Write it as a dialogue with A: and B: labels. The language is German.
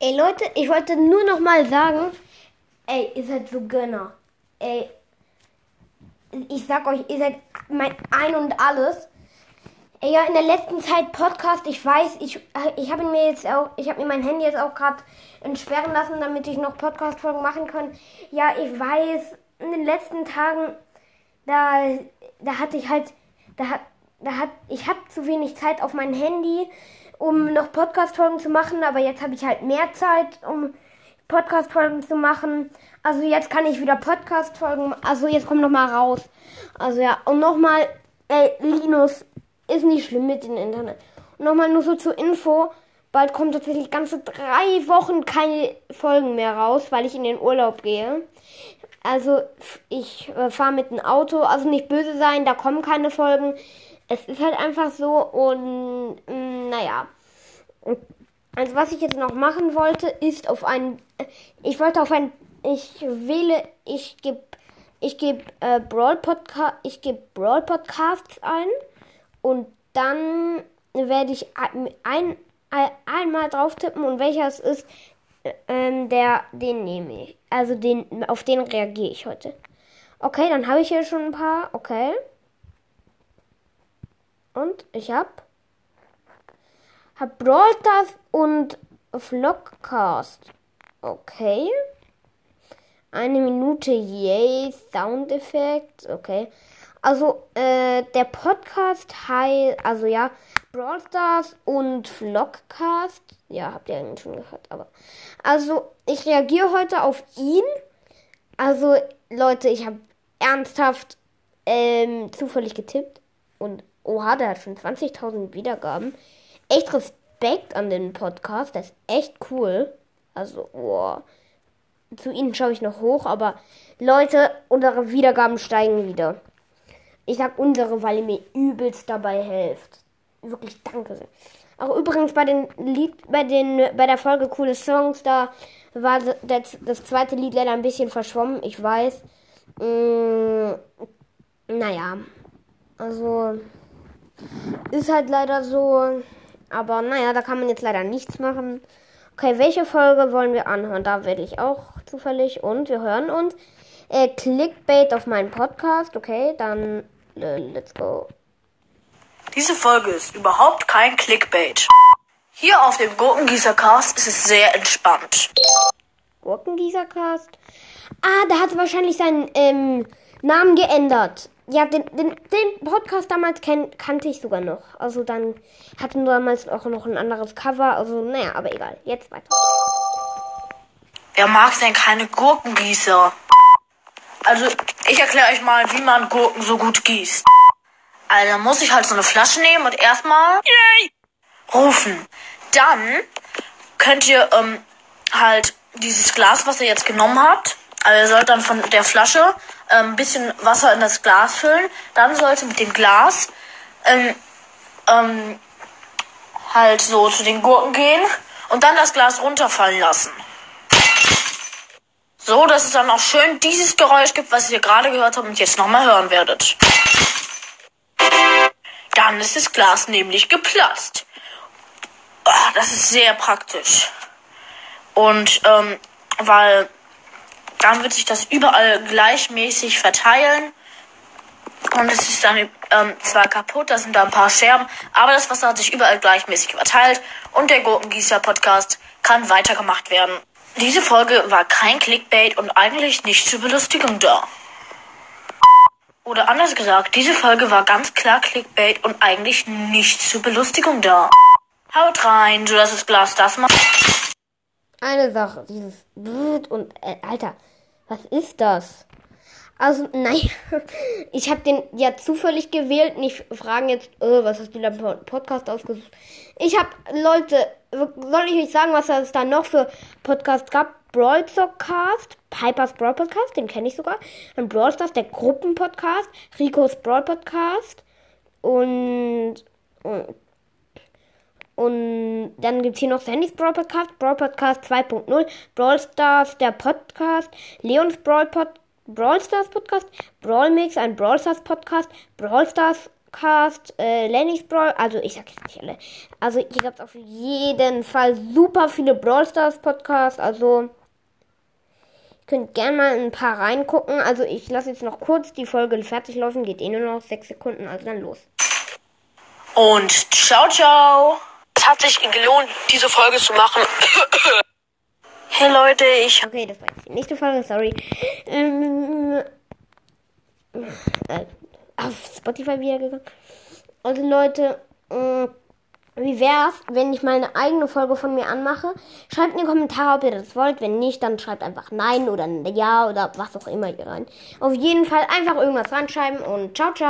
A: Ey Leute, ich wollte nur noch mal sagen, ey, ihr seid so Gönner. Ey, ich sag euch, ihr seid mein Ein und Alles. Ey, ja, in der letzten Zeit Podcast, ich weiß, ich, ich habe mir jetzt auch, ich habe mir mein Handy jetzt auch gerade entsperren lassen, damit ich noch Podcast-Folgen machen kann. Ja, ich weiß, in den letzten Tagen, da, da hatte ich halt, da da hat, ich habe zu wenig Zeit auf mein Handy um noch Podcast-Folgen zu machen, aber jetzt habe ich halt mehr Zeit, um Podcast-Folgen zu machen. Also jetzt kann ich wieder Podcast-Folgen, also jetzt kommt noch mal raus. Also ja, und nochmal, ey, Linus, ist nicht schlimm mit dem Internet. Und nochmal nur so zur Info, bald kommt tatsächlich ganze drei Wochen keine Folgen mehr raus, weil ich in den Urlaub gehe. Also ich äh, fahre mit dem Auto, also nicht böse sein, da kommen keine Folgen es ist halt einfach so und mh, mm, naja. Also was ich jetzt noch machen wollte, ist auf ein, ich wollte auf ein, ich wähle, ich gebe, ich gebe äh, Brawl Podcast, ich gebe Brawl Podcasts ein und dann werde ich ein, ein, einmal drauf tippen und welcher es ist, äh, der, den nehme ich. Also den, auf den reagiere ich heute. Okay, dann habe ich hier schon ein paar. Okay. Und ich hab, hab Brawl Stars und Vlogcast. Okay. Eine Minute, yay, Soundeffekt, okay. Also, äh, der Podcast heißt, also ja, Brawl Stars und Vlogcast. Ja, habt ihr eigentlich schon gehört, aber. Also, ich reagiere heute auf ihn. Also, Leute, ich habe ernsthaft ähm, zufällig getippt und Oha, der hat schon 20.000 Wiedergaben. Echt Respekt an den Podcast. Der ist echt cool. Also, oh. Zu ihnen schaue ich noch hoch, aber Leute, unsere Wiedergaben steigen wieder. Ich sag unsere, weil ihr mir übelst dabei helft. Wirklich danke. Auch übrigens bei den Lied, bei den, bei der Folge coole Songs, da war das, das zweite Lied leider ein bisschen verschwommen, ich weiß. Mm, naja. Also, ist halt leider so. Aber naja, da kann man jetzt leider nichts machen. Okay, welche Folge wollen wir anhören? Da werde ich auch zufällig. Und wir hören uns. Äh, Clickbait auf meinen Podcast. Okay, dann äh, let's go.
B: Diese Folge ist überhaupt kein Clickbait. Hier auf dem Gurkengießercast ist es sehr entspannt.
A: Gurkengießercast? Ah, der hat wahrscheinlich seinen ähm, Namen geändert. Ja, den, den, den Podcast damals kenn, kannte ich sogar noch. Also dann hatten damals auch noch ein anderes Cover. Also naja, aber egal. Jetzt weiter.
B: Wer mag denn keine Gurkengießer? Also, ich erkläre euch mal, wie man Gurken so gut gießt. Also, dann muss ich halt so eine Flasche nehmen und erstmal rufen. Dann könnt ihr ähm, halt dieses Glas, was ihr jetzt genommen habt, also ihr sollt dann von der Flasche ein ähm, bisschen Wasser in das Glas füllen. Dann sollte mit dem Glas ähm, ähm, halt so zu den Gurken gehen und dann das Glas runterfallen lassen. So, dass es dann auch schön dieses Geräusch gibt, was ihr gerade gehört habt und jetzt nochmal hören werdet. Dann ist das Glas nämlich geplatzt. Ah, das ist sehr praktisch. Und ähm, weil dann wird sich das überall gleichmäßig verteilen. Und es ist dann ähm, zwar kaputt, da sind da ein paar Scherben, aber das Wasser hat sich überall gleichmäßig verteilt und der Gurkengießer-Podcast kann weitergemacht werden. Diese Folge war kein Clickbait und eigentlich nicht zur Belustigung da. Oder anders gesagt, diese Folge war ganz klar Clickbait und eigentlich nicht zur Belustigung da. Haut rein, sodass das Glas das macht.
A: Eine Sache, dieses und äh, Alter, was ist das? Also, nein, ich habe den ja zufällig gewählt. Nicht fragen jetzt, oh, was hast du da Podcast ausgesucht? Ich habe, Leute, soll ich euch sagen, was es da noch für Podcasts gab? Brawl Cast, Pipers Brawl Podcast, den kenne ich sogar. Dann Brawl Stars, der Gruppenpodcast, Ricos Brawl Podcast und, und und dann gibt es hier noch Sandys Brawl Podcast, Brawl Podcast 2.0, Brawl Stars, der Podcast, Leons Brawl, Pod, Brawl Stars Podcast, Brawl Mix, ein Brawl Stars Podcast, Brawl Stars Podcast, äh, Lenny's Brawl, also ich sag jetzt nicht alle. Also hier gab es auf jeden Fall super viele Brawl Stars Podcasts, also könnt gerne mal ein paar reingucken. Also ich lasse jetzt noch kurz die Folge fertig laufen, geht eh nur noch sechs Sekunden, also dann los.
B: Und ciao, ciao. Es hat sich gelohnt, diese Folge zu machen. hey Leute, ich
A: Okay, das war jetzt die nächste Folge, sorry. Ähm, äh, auf Spotify wieder gegangen. Also Leute, mh, wie wär's, wenn ich mal eine eigene Folge von mir anmache? Schreibt in die Kommentare, ob ihr das wollt. Wenn nicht, dann schreibt einfach Nein oder Ja oder was auch immer ihr rein. Auf jeden Fall einfach irgendwas reinschreiben und ciao, ciao.